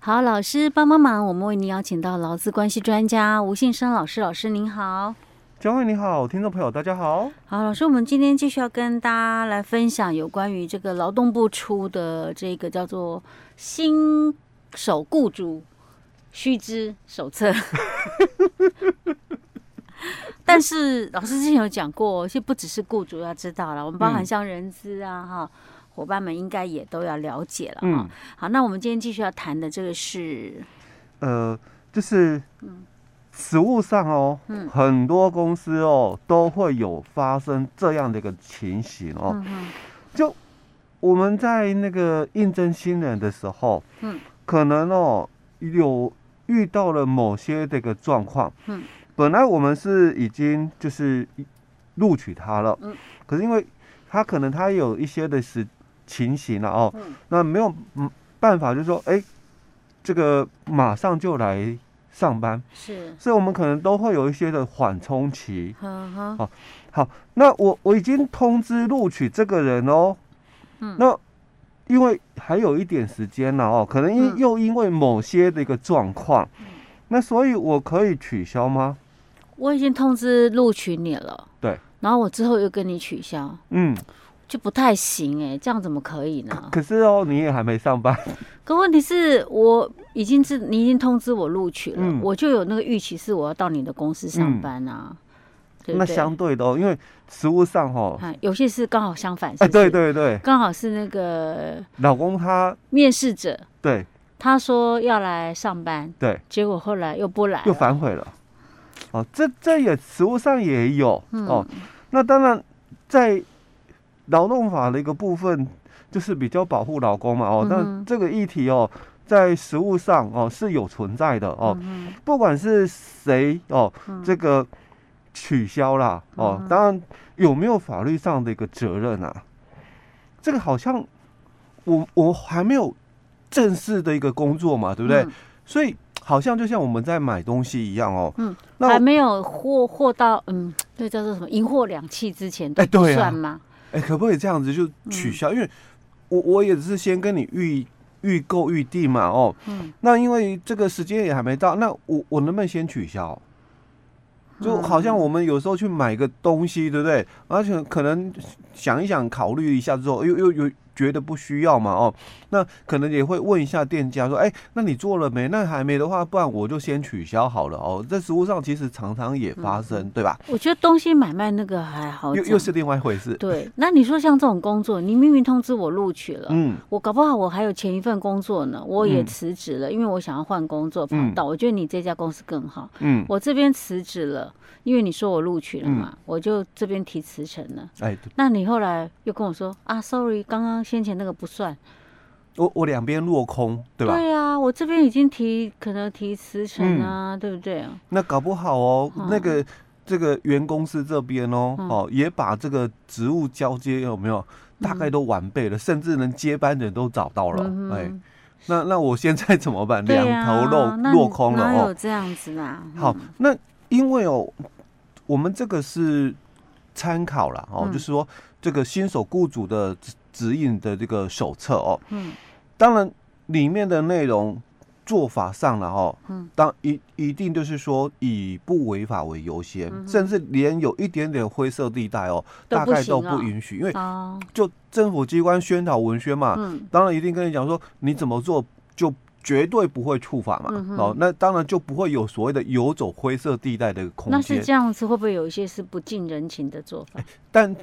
好，老师帮帮忙，我们为您邀请到劳资关系专家吴信生老师，老师您好。嘉惠你好，听众朋友大家好。好，老师，我们今天继续要跟大家来分享有关于这个劳动部出的这个叫做《新手雇主须知手册》。但是老师之前有讲过，其实不只是雇主要知道了，我们包含像人资啊哈，伙伴们应该也都要了解了哈。好，那我们今天继续要谈的这个是，呃，就是嗯。实务上哦，很多公司哦都会有发生这样的一个情形哦。就我们在那个应征新人的时候，嗯，可能哦有遇到了某些这个状况，嗯，本来我们是已经就是录取他了，嗯，可是因为他可能他有一些的是情形了哦，那没有办法，就是说，哎，这个马上就来。上班是，所以我们可能都会有一些的缓冲期。嗯哼，好，好，那我我已经通知录取这个人哦。嗯，那因为还有一点时间了哦，可能因又因为某些的一个状况，嗯，那所以我可以取消吗？我已经通知录取你了。对，然后我之后又跟你取消。嗯。就不太行哎，这样怎么可以呢？可，可是哦，你也还没上班。可问题是我已经是你已经通知我录取了，嗯、我就有那个预期是我要到你的公司上班啊。嗯、对对，那相对的哦，因为实物上哦，有些是刚好相反是是。哎，对对对，刚好是那个老公他面试者，对，他说要来上班，对，结果后来又不来，又反悔了。哦，这这也实物上也有、嗯、哦。那当然在。劳动法的一个部分就是比较保护劳工嘛，哦，那这个议题哦，在实务上哦是有存在的哦，不管是谁哦，这个取消啦哦，当然有没有法律上的一个责任啊？这个好像我我还没有正式的一个工作嘛，对不对？所以好像就像我们在买东西一样哦，嗯，还没有货货到嗯，对，叫做什么银货两讫之前都不算吗？哎，可不可以这样子就取消？嗯、因为我我也是先跟你预预购预定嘛，哦，嗯，那因为这个时间也还没到，那我我能不能先取消？就好像我们有时候去买个东西，对不对？而且可能想一想，考虑一下之后，又又又。觉得不需要嘛？哦，那可能也会问一下店家说：“哎，那你做了没？那还没的话，不然我就先取消好了。”哦，在实物上其实常常也发生，嗯、对吧？我觉得东西买卖那个还好，又又是另外一回事。对，那你说像这种工作，你明明通知我录取了，嗯，我搞不好我还有前一份工作呢，我也辞职了，嗯、因为我想要换工作跑道。嗯、我觉得你这家公司更好，嗯，我这边辞职了，因为你说我录取了嘛，嗯、我就这边提辞呈了。哎，那你后来又跟我说啊，sorry，刚刚。先前那个不算，我我两边落空，对吧？对啊，我这边已经提，可能提辞呈啊，嗯、对不对？那搞不好哦，嗯、那个这个原公司这边哦，嗯、哦，也把这个职务交接有没有？大概都完备了，嗯、甚至连接班人都找到了。嗯、哎，那那我现在怎么办？两、啊、头落落空了哦。有这样子啊？嗯、好，那因为哦，我们这个是参考了哦，嗯、就是说这个新手雇主的。指引的这个手册哦，嗯，当然里面的内容做法上了哦，嗯，当一一定就是说以不违法为优先，嗯、甚至连有一点点灰色地带哦，大概都不允许，因为就政府机关宣导文宣嘛，嗯，当然一定跟你讲说你怎么做就绝对不会触法嘛，嗯、哦，那当然就不会有所谓的游走灰色地带的空间。那是这样子，会不会有一些是不近人情的做法？但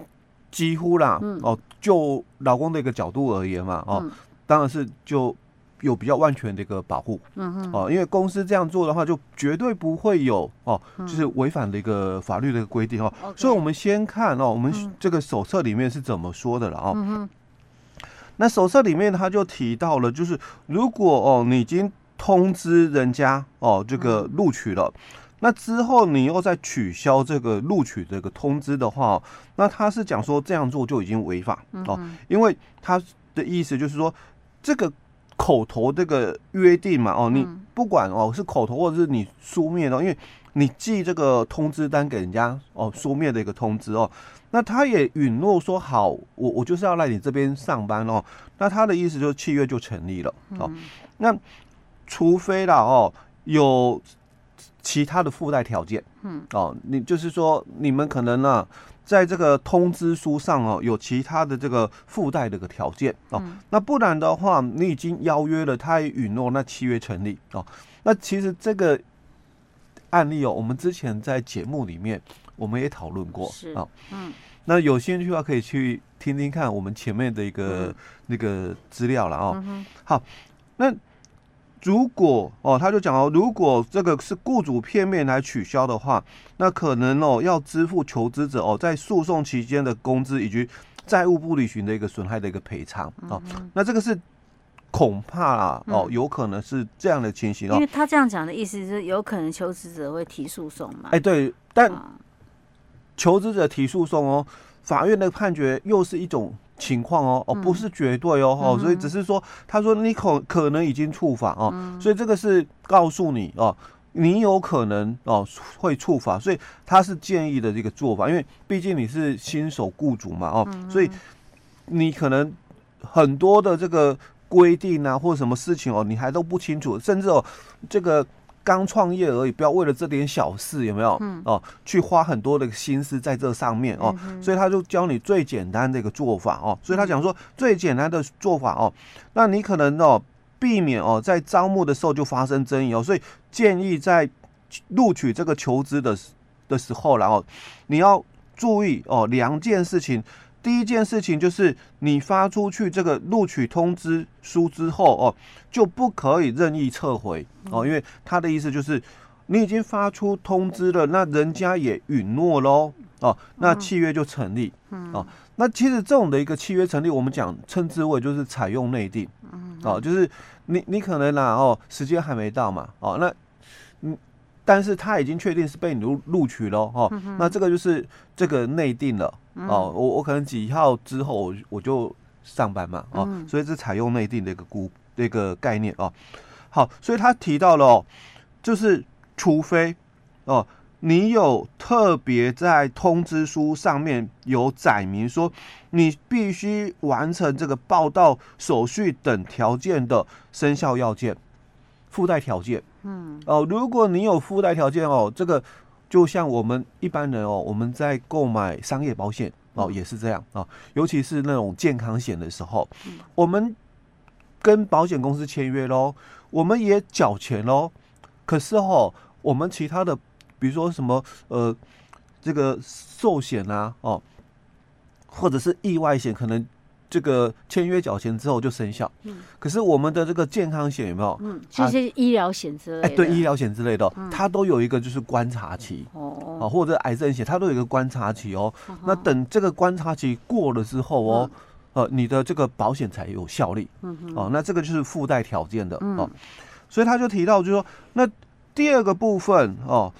几乎啦，嗯、哦，就老公的一个角度而言嘛，哦，嗯、当然是就有比较万全的一个保护，嗯哼。哦，因为公司这样做的话，就绝对不会有哦，就是违反的一个法律的一个规定哦。嗯、所以，我们先看哦，我们这个手册里面是怎么说的了哦。那手册里面他就提到了，就是如果哦，你已经通知人家哦，这个录取了。嗯那之后你又再取消这个录取这个通知的话，那他是讲说这样做就已经违法哦，因为他的意思就是说这个口头这个约定嘛哦，你不管哦是口头或者是你书面的，因为你寄这个通知单给人家哦，书面的一个通知哦，那他也允诺说好，我我就是要来你这边上班哦，那他的意思就是契约就成立了哦，那。除非啦哦有其他的附带条件，嗯哦，你就是说你们可能呢、啊。在这个通知书上哦，有其他的这个附带的个条件哦，嗯、那不然的话，你已经邀约了，他也允诺，那契约成立哦。那其实这个案例哦，我们之前在节目里面我们也讨论过啊，哦、嗯，那有兴趣的话可以去听听看我们前面的一个、嗯、那个资料了哦。嗯、好，那。如果哦，他就讲哦，如果这个是雇主片面来取消的话，那可能哦要支付求职者哦在诉讼期间的工资以及债务不履行的一个损害的一个赔偿哦。那这个是恐怕啦哦，有可能是这样的情形哦。因为他这样讲的意思是有可能求职者会提诉讼嘛？哎，对，但求职者提诉讼哦，法院的判决又是一种。情况哦哦，不是绝对哦哦，所以只是说，他说你可可能已经触法哦，所以这个是告诉你哦，你有可能哦会触法，所以他是建议的这个做法，因为毕竟你是新手雇主嘛哦，所以你可能很多的这个规定啊或者什么事情哦，你还都不清楚，甚至哦这个。刚创业而已，不要为了这点小事，有没有？嗯、哦，去花很多的心思在这上面哦。嗯、所以他就教你最简单的一个做法哦。所以他讲说最简单的做法哦，那你可能哦避免哦在招募的时候就发生争议哦。所以建议在录取这个求职的的时候，然后你要注意哦两件事情。第一件事情就是你发出去这个录取通知书之后哦，就不可以任意撤回哦，因为他的意思就是你已经发出通知了，那人家也允诺喽哦，那契约就成立哦。那其实这种的一个契约成立，我们讲称之为就是采用内定哦，就是你你可能啦哦，时间还没到嘛哦，那嗯，但是他已经确定是被你录录取喽哦，那这个就是这个内定了。哦，我我可能几号之后我我就上班嘛，哦，嗯、所以是采用内定的一个估那个概念哦。好，所以他提到了哦，就是除非哦，你有特别在通知书上面有载明说你必须完成这个报到手续等条件的生效要件、附带条件，嗯，哦，如果你有附带条件哦，这个。就像我们一般人哦，我们在购买商业保险哦，也是这样啊。尤其是那种健康险的时候，我们跟保险公司签约喽，我们也缴钱喽。可是哦，我们其他的，比如说什么呃，这个寿险啊，哦，或者是意外险，可能。这个签约缴钱之后就生效，嗯，可是我们的这个健康险有没有？嗯，这些医疗险之类的，哎，对，医疗险之类的，它都有一个就是观察期。哦，啊，或者癌症险，它都有一个观察期哦。那等这个观察期过了之后哦，呃，你的这个保险才有效力，嗯哦，那这个就是附带条件的哦。所以他就提到，就是说，那第二个部分哦，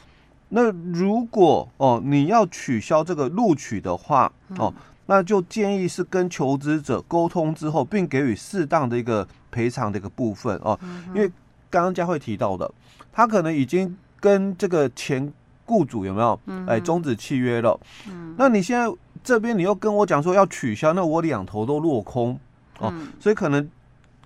那如果哦你要取消这个录取的话哦。那就建议是跟求职者沟通之后，并给予适当的一个赔偿的一个部分哦，因为刚刚佳慧提到的，他可能已经跟这个前雇主有没有哎终止契约了，那你现在这边你又跟我讲说要取消，那我两头都落空哦，所以可能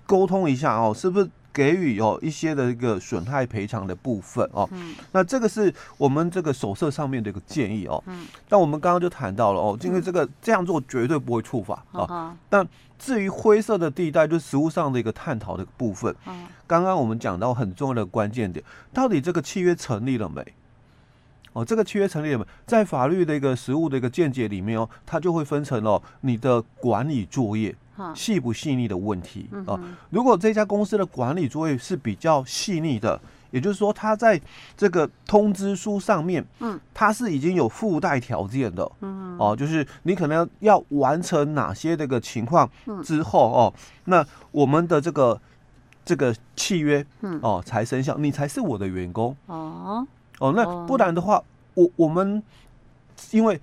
沟通一下哦，是不是？给予哦一些的一个损害赔偿的部分哦，嗯、那这个是我们这个手册上面的一个建议哦。嗯，但我们刚刚就谈到了哦，因为这个这样做绝对不会触法啊。嗯、但至于灰色的地带，就是实务上的一个探讨的部分。嗯，刚刚我们讲到很重要的关键点，到底这个契约成立了没？哦，这个契约成立了没？在法律的一个实务的一个见解里面哦，它就会分成哦，你的管理作业。细不细腻的问题啊、哦？如果这家公司的管理作业是比较细腻的，也就是说，他在这个通知书上面，嗯，它是已经有附带条件的，嗯，哦，就是你可能要完成哪些这个情况之后哦，那我们的这个这个契约，嗯，哦，才生效，你才是我的员工，哦，哦，那不然的话，我我们因为。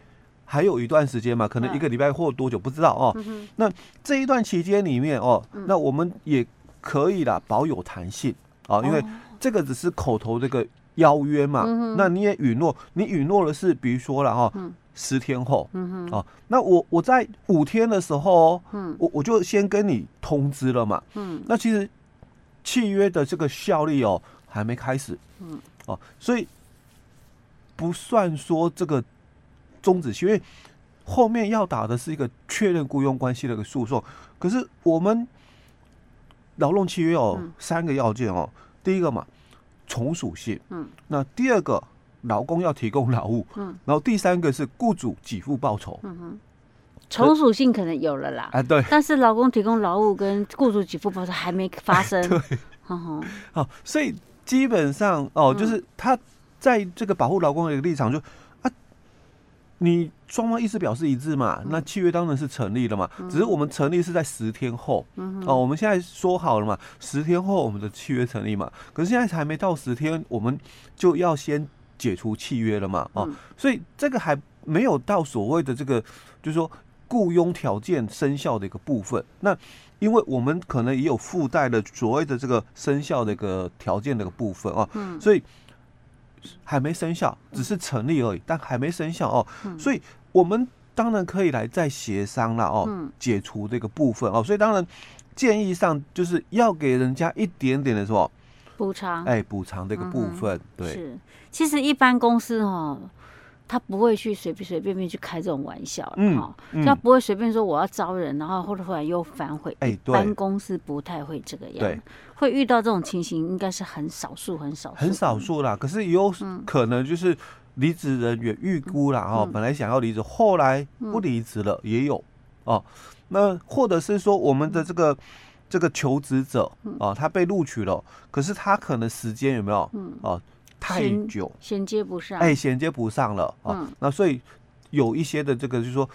还有一段时间嘛，可能一个礼拜或多久不知道哦。嗯、那这一段期间里面哦，嗯、那我们也可以啦，保有弹性啊，哦、因为这个只是口头这个邀约嘛。嗯、那你也允诺，你允诺的是，比如说了哈，嗯、十天后，哦，那我我在五天的时候，嗯、我我就先跟你通知了嘛。嗯、那其实契约的这个效力哦还没开始，嗯，哦，所以不算说这个终止契约，因为后面要打的是一个确认雇佣关系的一个诉讼。可是我们劳动契约有，三个要件哦，第一个嘛，从属性，嗯，那第二个。劳工要提供劳务，嗯，然后第三个是雇主给付报酬，嗯哼，从属性可能有了啦，哎对，但是劳工提供劳务跟雇主给付报酬还没发生，对，好所以基本上哦，就是他在这个保护劳工的一个立场就啊，你双方意思表示一致嘛，那契约当然是成立了嘛，只是我们成立是在十天后，嗯哦，我们现在说好了嘛，十天后我们的契约成立嘛，可是现在还没到十天，我们就要先。解除契约了嘛？哦、嗯，所以这个还没有到所谓的这个，就是说雇佣条件生效的一个部分。那因为我们可能也有附带的所谓的这个生效的一个条件的一个部分啊，嗯，所以还没生效，只是成立而已，但还没生效哦。所以我们当然可以来再协商了哦，解除这个部分哦。所以当然建议上就是要给人家一点点的什么。补偿，哎，补偿这个部分，嗯、对，是，其实一般公司哈，他不会去随随便便去开这种玩笑，嗯，哈，他不会随便说我要招人，然后或者后来又反悔，哎，对，一般公司不太会这个样，对，会遇到这种情形，应该是很少数，很少数，很少数啦。可是有可能就是离职人员预估啦，哈、嗯，本来想要离职，后来不离职了，也有哦。那或者是说我们的这个。这个求职者啊，他被录取了，可是他可能时间有没有？嗯，哦，太久，衔接不上，哎，衔接不上了啊。那所以有一些的这个就是说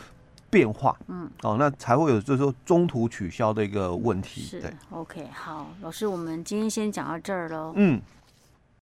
变化，嗯，哦，那才会有就是说中途取消的一个问题。是，OK，好，老师，我们今天先讲到这儿喽。嗯。